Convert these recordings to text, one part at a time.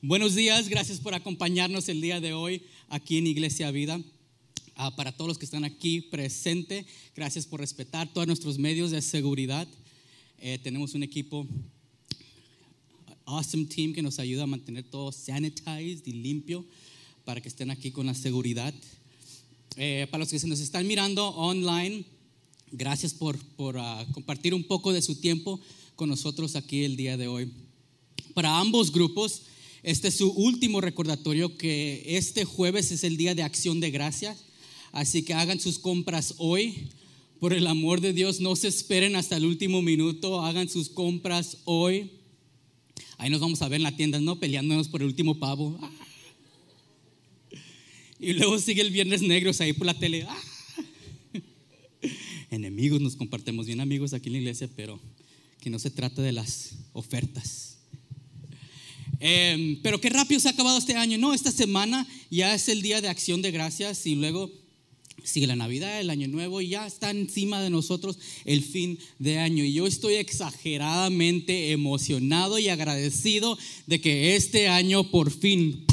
Buenos días, gracias por acompañarnos el día de hoy aquí en Iglesia Vida. Ah, para todos los que están aquí presentes, gracias por respetar todos nuestros medios de seguridad. Eh, tenemos un equipo, awesome team que nos ayuda a mantener todo sanitized y limpio para que estén aquí con la seguridad. Eh, para los que se nos están mirando online, gracias por, por ah, compartir un poco de su tiempo con nosotros aquí el día de hoy. Para ambos grupos, este es su último recordatorio que este jueves es el día de acción de gracias. Así que hagan sus compras hoy. Por el amor de Dios, no se esperen hasta el último minuto. Hagan sus compras hoy. Ahí nos vamos a ver en la tienda, ¿no? Peleándonos por el último pavo. Ah. Y luego sigue el viernes negros ahí por la tele. Ah. Enemigos, nos compartimos bien amigos aquí en la iglesia, pero que no se trata de las ofertas. Em, pero qué rápido se ha acabado este año. No, esta semana ya es el día de acción de gracias y luego sigue la Navidad, el Año Nuevo y ya está encima de nosotros el fin de año. Y yo estoy exageradamente emocionado y agradecido de que este año por fin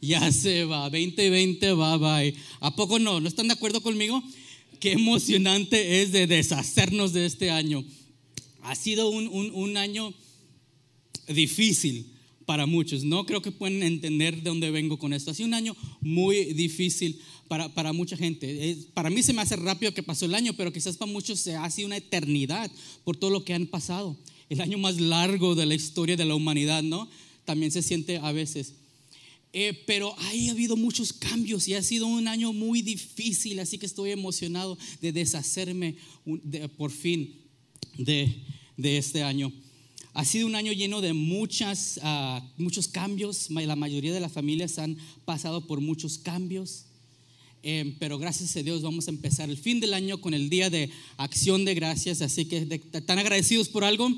ya se va. 2020 va, bye. ¿A poco no? ¿No están de acuerdo conmigo? Qué emocionante es de deshacernos de este año. Ha sido un, un, un año difícil para muchos. No creo que pueden entender de dónde vengo con esto. Ha sido un año muy difícil para, para mucha gente. para mí se me hace rápido que pasó el año, pero quizás para muchos se ha sido una eternidad por todo lo que han pasado. El año más largo de la historia de la humanidad, ¿no? También se siente a veces. Eh, pero ahí ha habido muchos cambios y ha sido un año muy difícil, así que estoy emocionado de deshacerme por fin de, de este año. Ha sido un año lleno de muchas, uh, muchos cambios. La mayoría de las familias han pasado por muchos cambios. Eh, pero gracias a Dios vamos a empezar el fin del año con el día de acción de gracias. Así que, ¿están agradecidos por algo?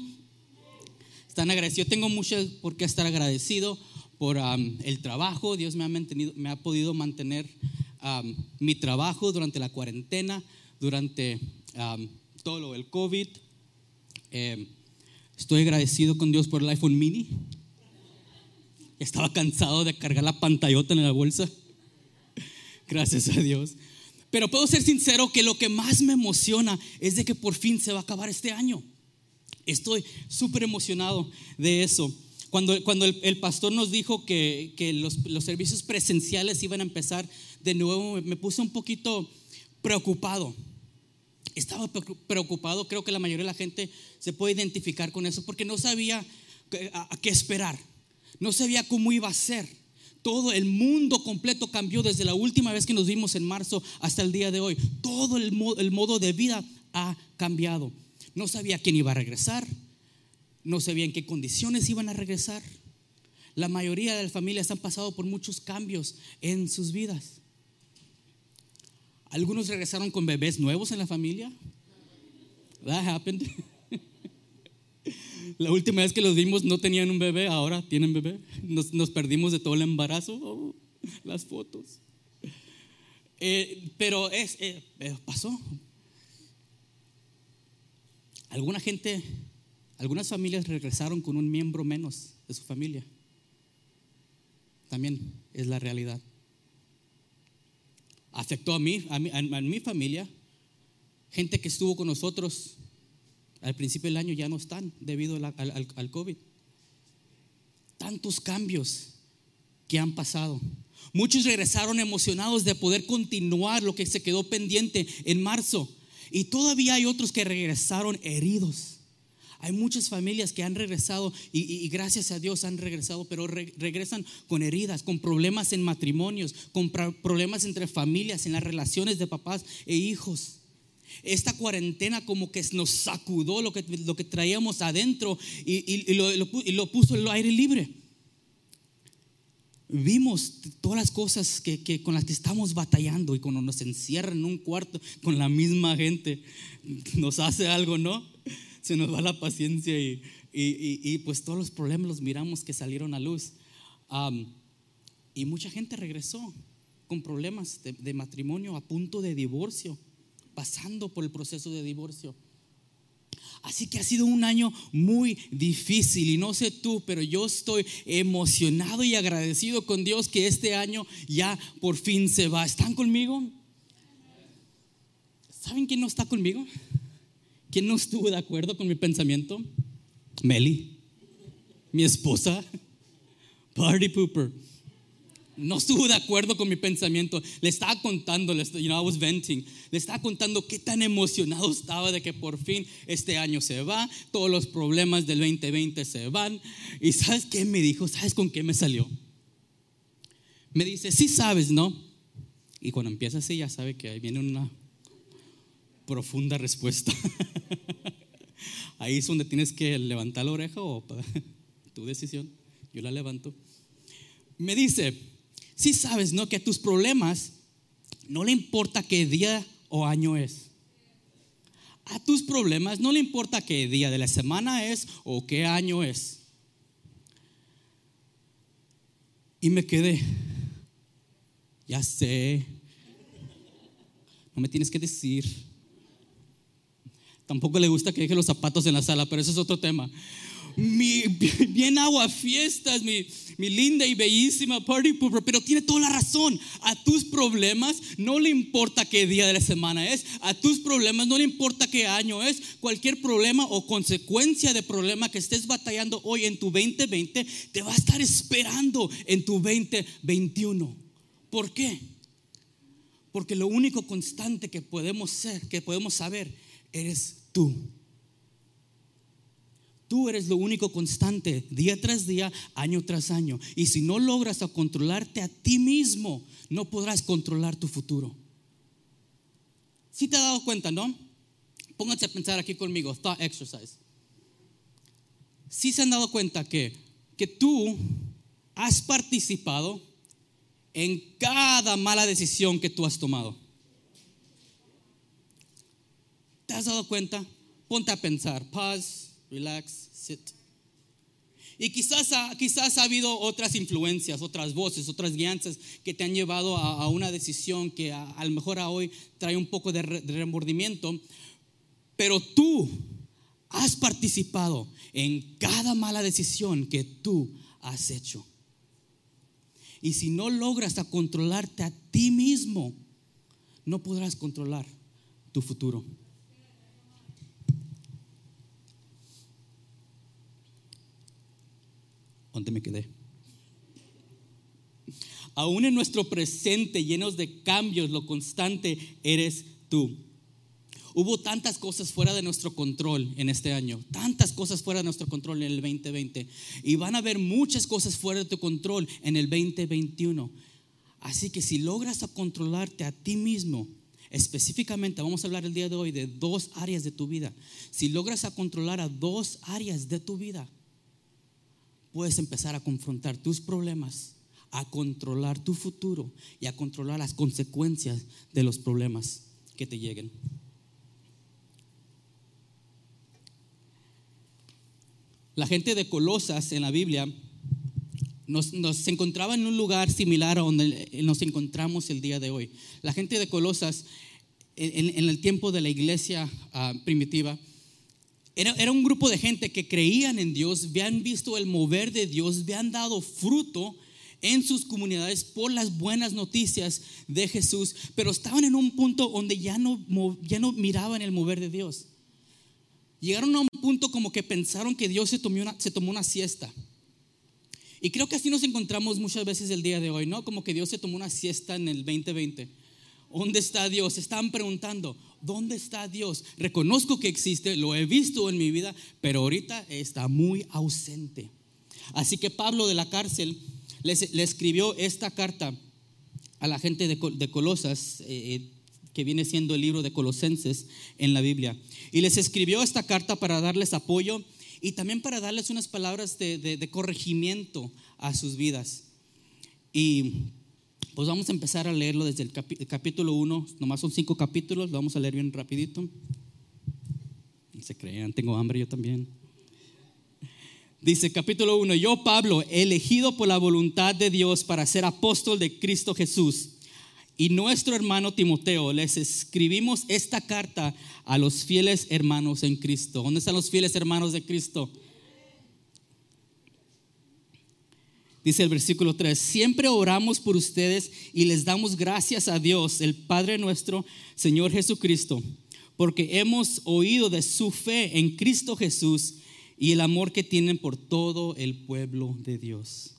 ¿Están agradecidos? Yo tengo mucho por qué estar agradecido por um, el trabajo. Dios me ha, mantenido, me ha podido mantener um, mi trabajo durante la cuarentena, durante um, todo del COVID. Eh, Estoy agradecido con Dios por el iPhone mini. Estaba cansado de cargar la pantallota en la bolsa. Gracias a Dios. Pero puedo ser sincero que lo que más me emociona es de que por fin se va a acabar este año. Estoy súper emocionado de eso. Cuando, cuando el, pastor nos dijo que, que los, los servicios presenciales iban a empezar de nuevo, me puse un poquito preocupado estaba preocupado, creo que la mayoría de la gente se puede identificar con eso, porque no sabía a, qué esperar, no sabía cómo iba a ser. Todo el mundo completo cambió desde la última vez que nos vimos en marzo hasta el día de hoy. Todo el, el modo de vida ha cambiado. No sabía quién iba a regresar, no sabía en qué condiciones iban a regresar. La mayoría de las familias han pasado por muchos cambios en sus vidas. Algunos regresaron con bebés nuevos en la familia. That happened. La última vez que los vimos no tenían un bebé, ahora tienen bebé. Nos, perdimos de todo el embarazo, oh, las fotos. Eh, pero es, eh, eh, pasó. Alguna gente, algunas familias regresaron con un miembro menos de su familia. También es la realidad afectó a mí, a mi, familia. Gente que estuvo con nosotros al principio del año ya no están debido al, al, COVID. Tantos cambios que han pasado. Muchos regresaron emocionados de poder continuar lo que se quedó pendiente en marzo. Y todavía hay otros que regresaron heridos hay muchas familias que han regresado y, gracias a Dios han regresado, pero regresan con heridas, con problemas en matrimonios, con problemas entre familias, en las relaciones de papás e hijos. Esta cuarentena como que nos sacudó lo que, lo que traíamos adentro y, lo, puso en el aire libre. Vimos todas las cosas que, con las que estamos batallando y cuando nos encierran en un cuarto con la misma gente, nos hace algo, ¿no? Se nos va la paciencia y, y, pues todos los problemas los miramos que salieron a luz. y mucha gente regresó con problemas de, matrimonio a punto de divorcio, pasando por el proceso de divorcio. Así que ha sido un año muy difícil y no sé tú, pero yo estoy emocionado y agradecido con Dios que este año ya por fin se va. ¿Están conmigo? ¿Saben quién no está conmigo? ¿Quién no estuvo de acuerdo con mi pensamiento? Meli, mi esposa, party pooper no estuvo de acuerdo con mi pensamiento. Le estaba contando, you know, I was venting. Le estaba contando qué tan emocionado estaba de que por fin este año se va, todos los problemas del 2020 se van. Y ¿sabes qué me dijo? ¿Sabes con qué me salió? Me dice, sí sabes, ¿no? Y cuando empieza así ya sabe que viene una profunda respuesta. ahí es donde tienes que levantar la oreja o tu decisión. Yo la levanto. Me dice, si sabes, ¿no? Que tus problemas no le importa qué día o año es. A tus problemas no le importa qué día de la semana es o qué año es. Y me quedé, ya sé, no me tienes que decir. Tampoco le gusta que deje los zapatos en la sala, pero eso es otro tema mi bien agua fiestas, mi, mi linda y bellísima party pooper, pero tiene toda la razón. A tus problemas no le importa qué día de la semana es, a tus problemas no le importa qué año es, cualquier problema o consecuencia de problema que estés batallando hoy en tu 2020 te va a estar esperando en tu 2021. ¿Por qué? Porque lo único constante que podemos ser, que podemos saber, eres tú. Tú eres lo único constante, día tras día, año tras año. Y si no logras a controlarte a ti mismo, no podrás controlar tu futuro. Si te has dado cuenta, ¿no? Pónganse a pensar aquí conmigo, thought exercise. Si se han dado cuenta que, que tú has participado en cada mala decisión que tú has tomado. ¿Te has dado cuenta? Ponte a pensar, pause relax, sit. Y quizás quizás ha habido otras influencias, otras voces, otras guianzas que te han llevado a, una decisión que a, lo mejor a hoy trae un poco de, de remordimiento, pero tú has participado en cada mala decisión que tú has hecho. Y si no logras a controlarte a ti mismo, no podrás controlar tu futuro. ¿Dónde me quedé? Aún en nuestro presente, llenos de cambios, lo constante eres tú. Hubo tantas cosas fuera de nuestro control en este año, tantas cosas fuera de nuestro control en el 2020. Y van a haber muchas cosas fuera de tu control en el 2021. Así que si logras controlarte a ti mismo, específicamente vamos a hablar el día de hoy de dos áreas de tu vida. Si logras a controlar a dos áreas de tu vida, puedes empezar a confrontar tus problemas, a controlar tu futuro y a controlar las consecuencias de los problemas que te lleguen. La gente de Colosas en la Biblia nos, encontraba en un lugar similar a donde nos encontramos el día de hoy. La gente de Colosas en, el tiempo de la iglesia ah, primitiva era, un grupo de gente que creían en Dios, habían visto el mover de Dios, habían dado fruto en sus comunidades por las buenas noticias de Jesús, pero estaban en un punto donde ya no, ya no miraban el mover de Dios. Llegaron a un punto como que pensaron que Dios se tomó, una, se tomó una siesta. Y creo que así nos encontramos muchas veces el día de hoy, ¿no? Como que Dios se tomó una siesta en el 2020. ¿Dónde está Dios? Están preguntando, ¿dónde está Dios? Reconozco que existe, lo he visto en mi vida, pero ahorita está muy ausente. Así que Pablo de la cárcel le escribió esta carta a la gente de, Colosas, eh, eh, que viene siendo el libro de Colosenses en la Biblia. Y les escribió esta carta para darles apoyo y también para darles unas palabras de, de corregimiento a sus vidas. Y pues vamos a empezar a leerlo desde el, capítulo 1, nomás son cinco capítulos, lo vamos a leer bien rapidito. No se crean, tengo hambre yo también. Dice capítulo 1, yo Pablo, elegido por la voluntad de Dios para ser apóstol de Cristo Jesús y nuestro hermano Timoteo, les escribimos esta carta a los fieles hermanos en Cristo. ¿Dónde están los fieles hermanos de Cristo? Dice el versículo 3, siempre oramos por ustedes y les damos gracias a Dios, el Padre nuestro, Señor Jesucristo, porque hemos oído de su fe en Cristo Jesús y el amor que tienen por todo el pueblo de Dios.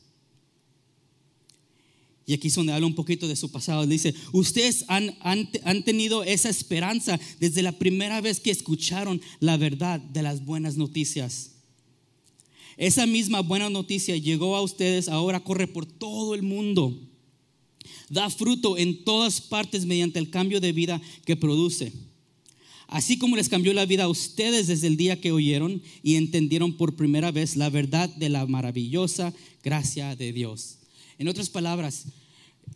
Y aquí es donde habla un poquito de su pasado. Dice, ustedes han, han, han, tenido esa esperanza desde la primera vez que escucharon la verdad de las buenas noticias. Esa misma buena noticia llegó a ustedes, ahora corre por todo el mundo. Da fruto en todas partes mediante el cambio de vida que produce. Así como les cambió la vida a ustedes desde el día que oyeron y entendieron por primera vez la verdad de la maravillosa gracia de Dios. En otras palabras,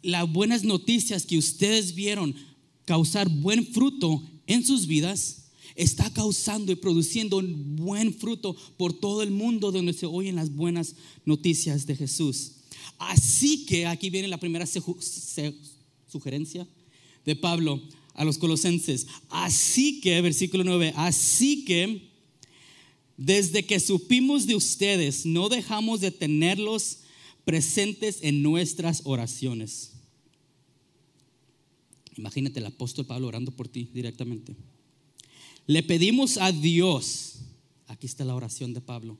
las buenas noticias que ustedes vieron causar buen fruto en sus vidas, está causando y produciendo buen fruto por todo el mundo donde se oyen las buenas noticias de Jesús. Así que aquí viene la primera sugerencia de Pablo a los colosenses. Así que, versículo 9, así que desde que supimos de ustedes, no dejamos de tenerlos presentes en nuestras oraciones. Imagínate el apóstol Pablo orando por ti directamente. Le pedimos a Dios, aquí está la oración de Pablo,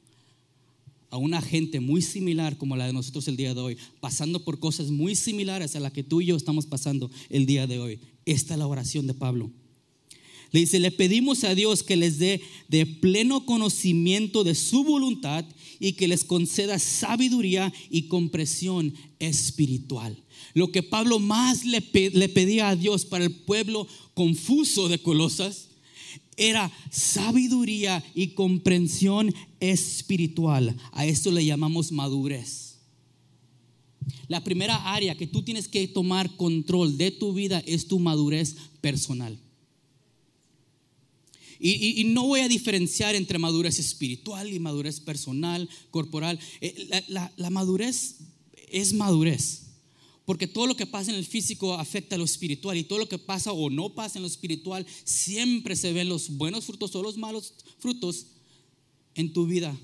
a una gente muy similar como la de nosotros el día de hoy, pasando por cosas muy similares a las que tú y yo estamos pasando el día de hoy. Esta es la oración de Pablo. Le dice, le pedimos a Dios que les dé de pleno conocimiento de su voluntad y que les conceda sabiduría y compresión espiritual. Lo que Pablo más le pedía a Dios para el pueblo confuso de Colosas era sabiduría y comprensión espiritual. A esto le llamamos madurez. La primera área que tú tienes que tomar control de tu vida es tu madurez personal. Y, no voy a diferenciar entre madurez espiritual y madurez personal, corporal. Eh, la madurez es madurez. Porque todo lo que pasa en el físico afecta a lo espiritual y todo lo que pasa o no pasa en lo espiritual, siempre se ven los buenos frutos o los malos frutos en tu vida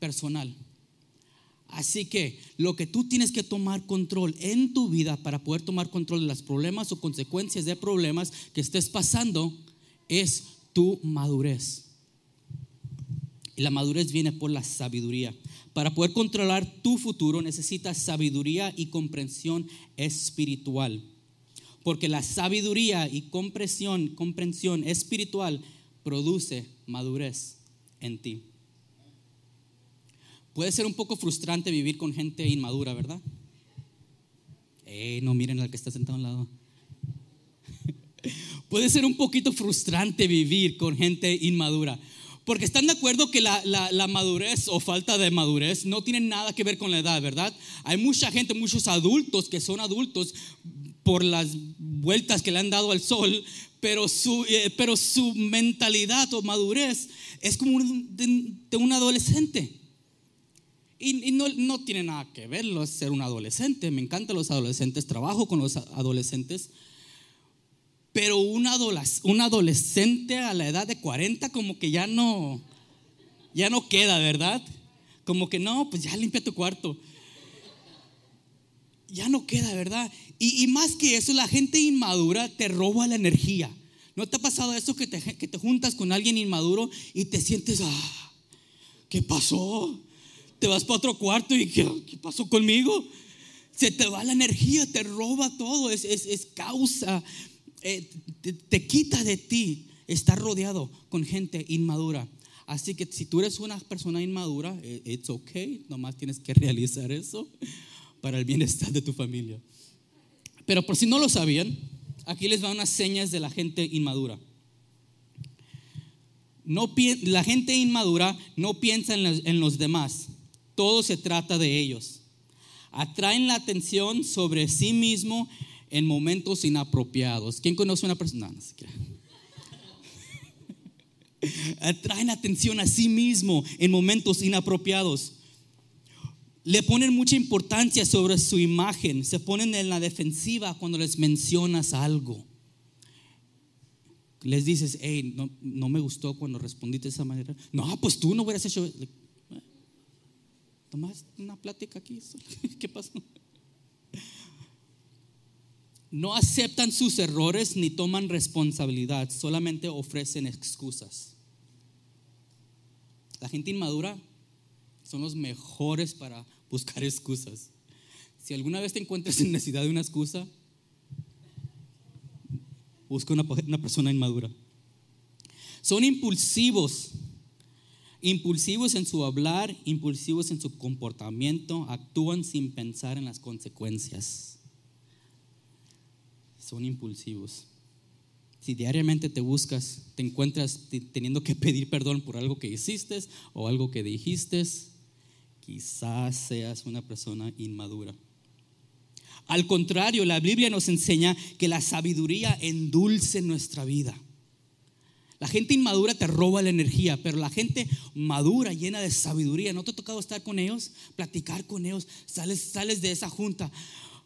personal. Así que lo que tú tienes que tomar control en tu vida para poder tomar control de los problemas o consecuencias de problemas que estés pasando es tu madurez. Y la madurez viene por la sabiduría. Para poder controlar tu futuro necesitas sabiduría y comprensión espiritual. Porque la sabiduría y comprensión, comprensión espiritual produce madurez en ti. Puede ser un poco frustrante vivir con gente inmadura, ¿verdad? Eh, no miren al que está sentado al lado. Puede ser un poquito frustrante vivir con gente inmadura. Porque están de acuerdo que la, madurez o falta de madurez no tiene nada que ver con la edad, ¿verdad? Hay mucha gente, muchos adultos que son adultos por las vueltas que le han dado al sol, pero su, eh, pero su mentalidad o madurez es como de, un adolescente. Y, no, no, tiene nada que ver ser un adolescente. Me encantan los adolescentes, trabajo con los adolescentes. Pero un, adolescente a la edad de 40 como que ya no, ya no queda, ¿verdad? Como que no, pues ya limpia tu cuarto. Ya no queda, ¿verdad? Y, más que eso, la gente inmadura te roba la energía. ¿No te ha pasado eso que te, que te juntas con alguien inmaduro y te sientes, ah, ¿qué pasó? Te vas para otro cuarto y ¿qué, pasó conmigo? Se te va la energía, te roba todo, es, es, es causa eh, te, quita de ti estar rodeado con gente inmadura. Así que si tú eres una persona inmadura, eh, it's okay, nomás tienes que realizar eso para el bienestar de tu familia. Pero por si no lo sabían, aquí les van unas señas de la gente inmadura. No, la gente inmadura no piensa en los, en los demás, todo se trata de ellos. Atraen la atención sobre sí mismo en momentos inapropiados. ¿Quién conoce a una persona? No, no Atraen atención a sí mismo en momentos inapropiados. le ponen mucha importancia sobre su imagen, se ponen en la defensiva cuando les mencionas algo. Les dices, hey, no, no me gustó cuando respondiste de esa manera. No, pues tú no hubieras hecho. Tomás una plática aquí. ¿Qué pasó? No aceptan sus errores ni toman responsabilidad, solamente ofrecen excusas. La gente inmadura son los mejores para buscar excusas. Si alguna vez te encuentras en necesidad de una excusa, busca una, persona inmadura. Son impulsivos, impulsivos en su hablar, impulsivos en su comportamiento, actúan sin pensar en las consecuencias son impulsivos. Si diariamente te buscas, te encuentras teniendo que pedir perdón por algo que hiciste o algo que dijiste, quizás seas una persona inmadura. Al contrario, la Biblia nos enseña que la sabiduría endulce nuestra vida. La gente inmadura te roba la energía, pero la gente madura, llena de sabiduría, ¿no te ha tocado estar con ellos? Platicar con ellos, sales, sales de esa junta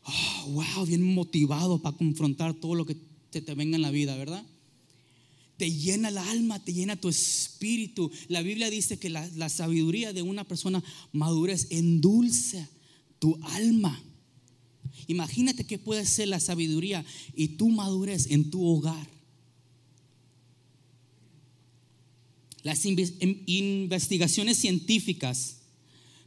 oh, wow, bien motivado para confrontar todo lo que te, te venga en la vida, ¿verdad? Te llena el alma, te llena tu espíritu. La Biblia dice que la, la sabiduría de una persona madura es endulce tu alma. Imagínate que puede ser la sabiduría y tu madurez en tu hogar. Las investigaciones científicas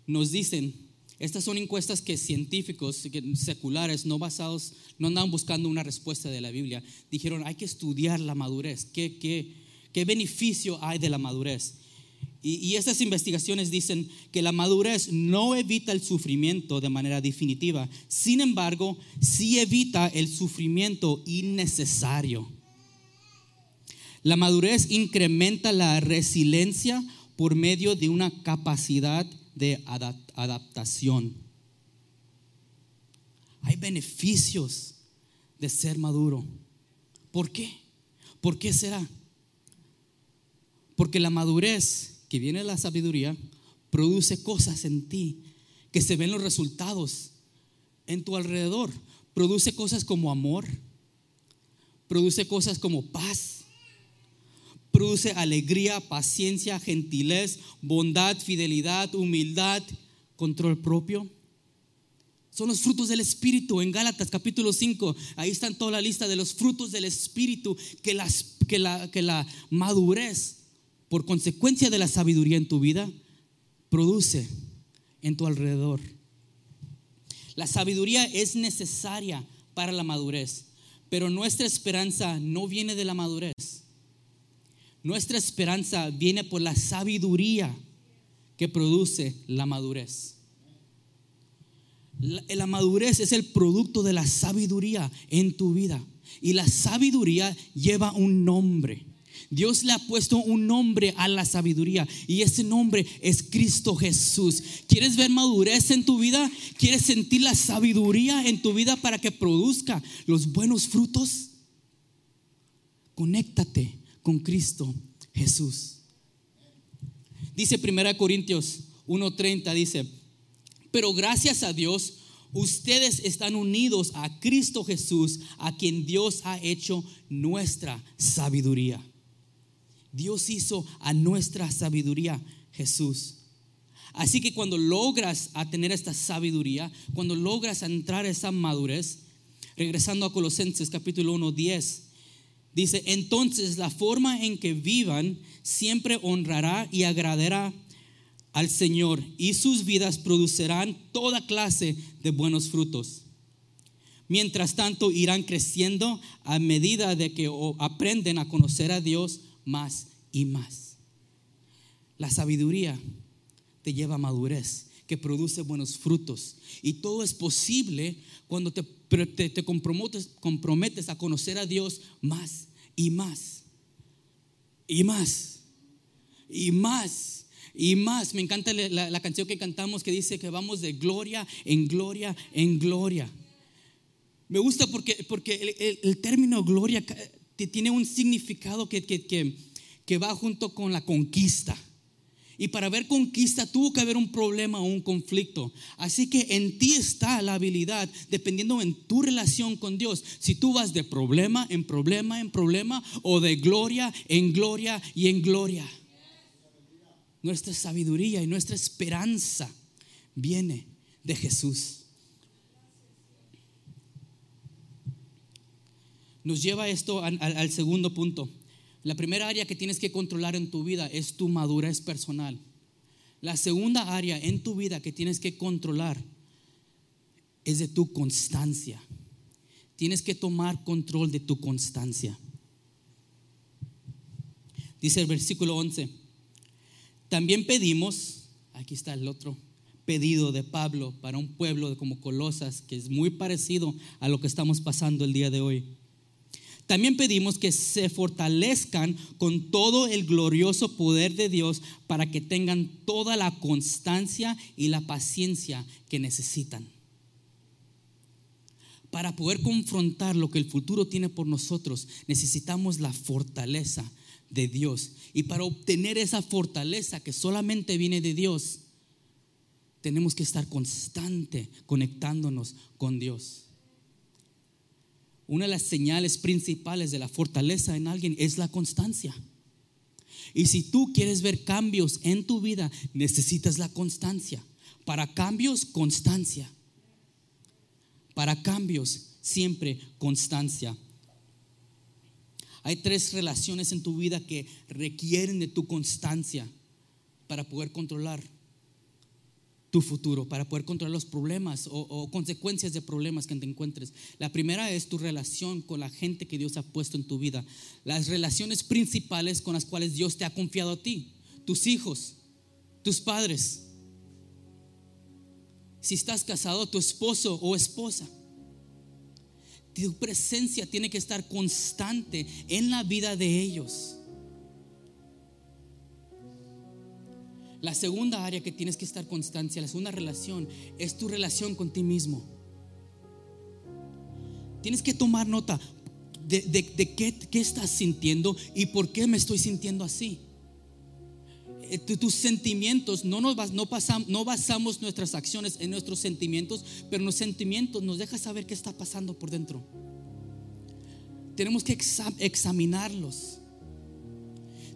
nos dicen estas son encuestas que científicos seculares, no basados, no andaban buscando una respuesta de la Biblia. Dijeron, hay que estudiar la madurez. ¿Qué, qué, qué beneficio hay de la madurez? Y, y, estas investigaciones dicen que la madurez no evita el sufrimiento de manera definitiva. Sin embargo, sí evita el sufrimiento innecesario. La madurez incrementa la resiliencia por medio de una capacidad de adaptación. Hay beneficios de ser maduro. ¿Por qué? ¿Por qué será? Porque la madurez que viene de la sabiduría produce cosas en ti que se ven los resultados en tu alrededor. Produce cosas como amor, produce cosas como paz, produce alegría, paciencia, gentilez, bondad, fidelidad, humildad, control propio. Son los frutos del Espíritu en Gálatas capítulo 5. Ahí están toda la lista de los frutos del Espíritu que, las, que, la, que la madurez, por consecuencia de la sabiduría en tu vida, produce en tu alrededor. La sabiduría es necesaria para la madurez, pero nuestra esperanza no viene de la madurez. Nuestra esperanza viene por la sabiduría que produce la madurez. La, madurez es el producto de la sabiduría en tu vida. Y la sabiduría lleva un nombre. Dios le ha puesto un nombre a la sabiduría y ese nombre es Cristo Jesús. ¿Quieres ver madurez en tu vida? ¿Quieres sentir la sabiduría en tu vida para que produzca los buenos frutos? Conéctate con Cristo Jesús. Dice 1 Corintios 1:30, dice, pero gracias a Dios, ustedes están unidos a Cristo Jesús, a quien Dios ha hecho nuestra sabiduría. Dios hizo a nuestra sabiduría Jesús. Así que cuando logras a tener esta sabiduría, cuando logras entrar a esa madurez, regresando a Colosenses capítulo 1, 10, Dice, entonces la forma en que vivan siempre honrará y agradará al Señor y sus vidas producirán toda clase de buenos frutos. Mientras tanto irán creciendo a medida de que aprenden a conocer a Dios más y más. La sabiduría te lleva a madurez, que produce buenos frutos. Y todo es posible cuando te, te, comprometes, comprometes a conocer a Dios más y más, y más, y más, y más. Me encanta la, canción que cantamos que dice que vamos de gloria en gloria en gloria. Me gusta porque, porque el, término gloria tiene un significado que, que, que, va junto con la conquista. Y para haber conquista tuvo que haber un problema o un conflicto. Así que en ti está la habilidad, dependiendo en tu relación con Dios, si tú vas de problema en problema en problema o de gloria en gloria y en gloria. Nuestra sabiduría y nuestra esperanza viene de Jesús. Nos lleva esto al, al segundo punto. La primera área que tienes que controlar en tu vida es tu madurez personal. La segunda área en tu vida que tienes que controlar es de tu constancia. Tienes que tomar control de tu constancia. Dice el versículo 11. También pedimos, aquí está el otro pedido de Pablo para un pueblo como Colosas, que es muy parecido a lo que estamos pasando el día de hoy. También pedimos que se fortalezcan con todo el glorioso poder de Dios para que tengan toda la constancia y la paciencia que necesitan. Para poder confrontar lo que el futuro tiene por nosotros, necesitamos la fortaleza de Dios. Y para obtener esa fortaleza que solamente viene de Dios, tenemos que estar constante conectándonos con Dios. Una de las señales principales de la fortaleza en alguien es la constancia. Y si tú quieres ver cambios en tu vida, necesitas la constancia. Para cambios, constancia. Para cambios, siempre constancia. Hay tres relaciones en tu vida que requieren de tu constancia para poder controlar tu futuro, para poder controlar los problemas o, consecuencias de problemas que te encuentres. La primera es tu relación con la gente que Dios ha puesto en tu vida. Las relaciones principales con las cuales Dios te ha confiado a ti. Tus hijos, tus padres. Si estás casado, tu esposo o esposa. Tu presencia tiene que estar constante en la vida de ellos. La segunda área que tienes que estar constancia, la segunda relación, es tu relación con ti mismo. Tienes que tomar nota de, qué, estás sintiendo y por qué me estoy sintiendo así. Eh, tus sentimientos, no, nos, no, no basamos nuestras acciones en nuestros sentimientos, pero los sentimientos nos dejan saber qué está pasando por dentro. Tenemos que examinarlos.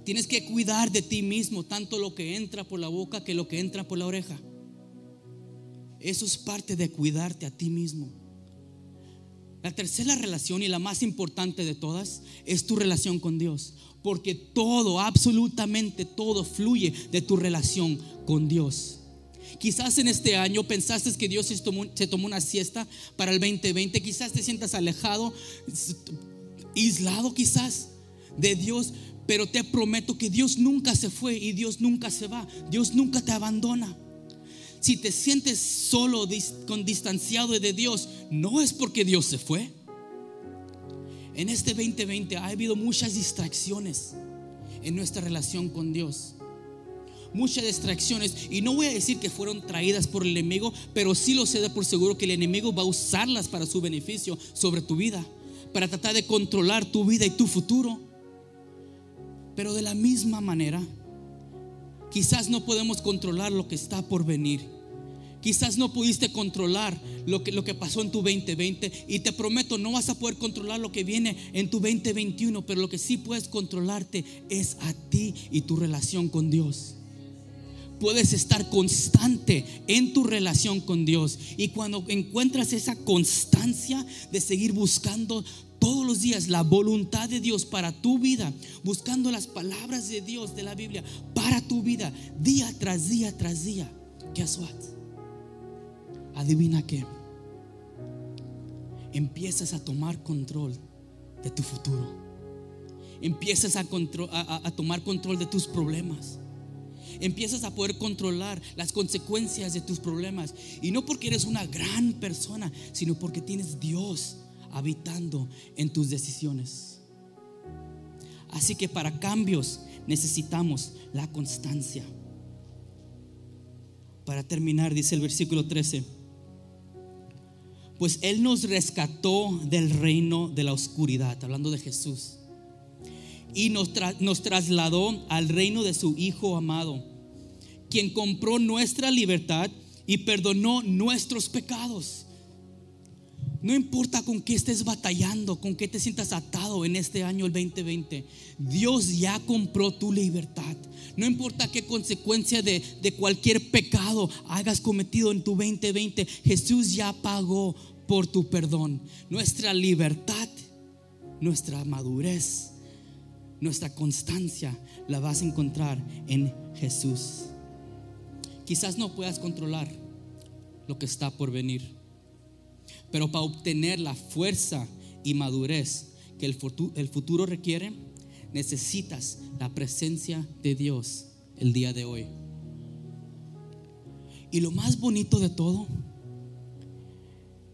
Tienes que cuidar de ti mismo, tanto lo que entra por la boca que lo que entra por la oreja. Eso es parte de cuidarte a ti mismo. La tercera relación y la más importante de todas es tu relación con Dios. Porque todo, absolutamente todo fluye de tu relación con Dios. Quizás en este año pensaste que Dios se tomó, una siesta para el 2020. Quizás te sientas alejado, aislado quizás de Dios. Pero te prometo que Dios nunca se fue y Dios nunca se va. Dios nunca te abandona. Si te sientes solo, con distanciado de Dios, no es porque Dios se fue. En este 2020 ha habido muchas distracciones en nuestra relación con Dios. Muchas distracciones. Y no voy a decir que fueron traídas por el enemigo, pero sí lo sé de por seguro que el enemigo va a usarlas para su beneficio sobre tu vida. Para tratar de controlar tu vida y tu futuro. Pero de la misma manera, quizás no podemos controlar lo que está por venir. Quizás no pudiste controlar lo que, lo que pasó en tu 2020 y te prometo, no vas a poder controlar lo que viene en tu 2021, pero lo que sí puedes controlarte es a ti y tu relación con Dios. Puedes estar constante en tu relación con Dios y cuando encuentras esa constancia de seguir buscando todos los días la voluntad de Dios para tu vida, buscando las palabras de Dios de la Biblia para tu vida, día tras día tras día. Guess what? Adivina qué. Empiezas a tomar control de tu futuro. Empiezas a, a tomar control de tus problemas empiezas a poder controlar las consecuencias de tus problemas. Y no porque eres una gran persona, sino porque tienes Dios habitando en tus decisiones. Así que para cambios necesitamos la constancia. Para terminar, dice el versículo 13, pues Él nos rescató del reino de la oscuridad, hablando de Jesús, y nos, trasladó al reino de su Hijo amado, quien compró nuestra libertad y perdonó nuestros pecados. No importa con qué estés batallando, con qué te sientas atado en este año, el 2020. Dios ya compró tu libertad. No importa qué consecuencia de, de, cualquier pecado hayas cometido en tu 2020, Jesús ya pagó por tu perdón. Nuestra libertad, nuestra madurez, nuestra constancia la vas a encontrar en Jesús. Quizás no puedas controlar lo que está por venir pero para obtener la fuerza y madurez que el futuro, requiere, necesitas la presencia de Dios el día de hoy. Y lo más bonito de todo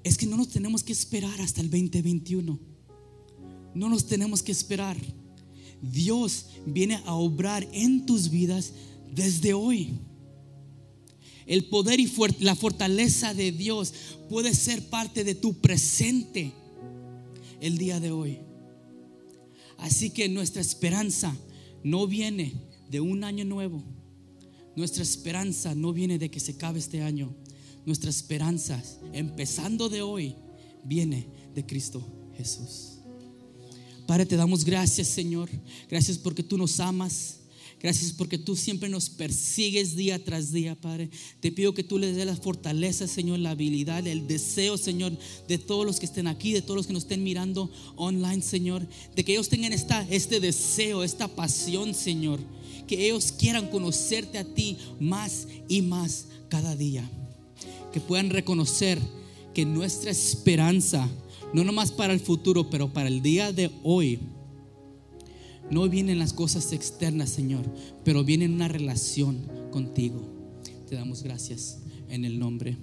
es que no nos tenemos que esperar hasta el 2021. No nos tenemos que esperar. Dios viene a obrar en tus vidas desde hoy. El poder y la fortaleza de Dios puede ser parte de tu presente el día de hoy. Así que nuestra esperanza no viene de un año nuevo. Nuestra esperanza no viene de que se acabe este año. Nuestra esperanza, empezando de hoy, viene de Cristo Jesús. Padre, te damos gracias, Señor. Gracias porque tú nos amas. Gracias porque tú siempre nos persigues día tras día, Padre. Te pido que tú les des la fortaleza, Señor, la habilidad, el deseo, Señor, de todos los que estén aquí, de todos los que nos estén mirando online, Señor. De que ellos tengan esta, este deseo, esta pasión, Señor. Que ellos quieran conocerte a ti más y más cada día. Que puedan reconocer que nuestra esperanza, no nomás para el futuro, pero para el día de hoy, no vienen las cosas externas, Señor, pero viene una relación contigo. Te damos gracias en el nombre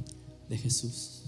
de Jesús.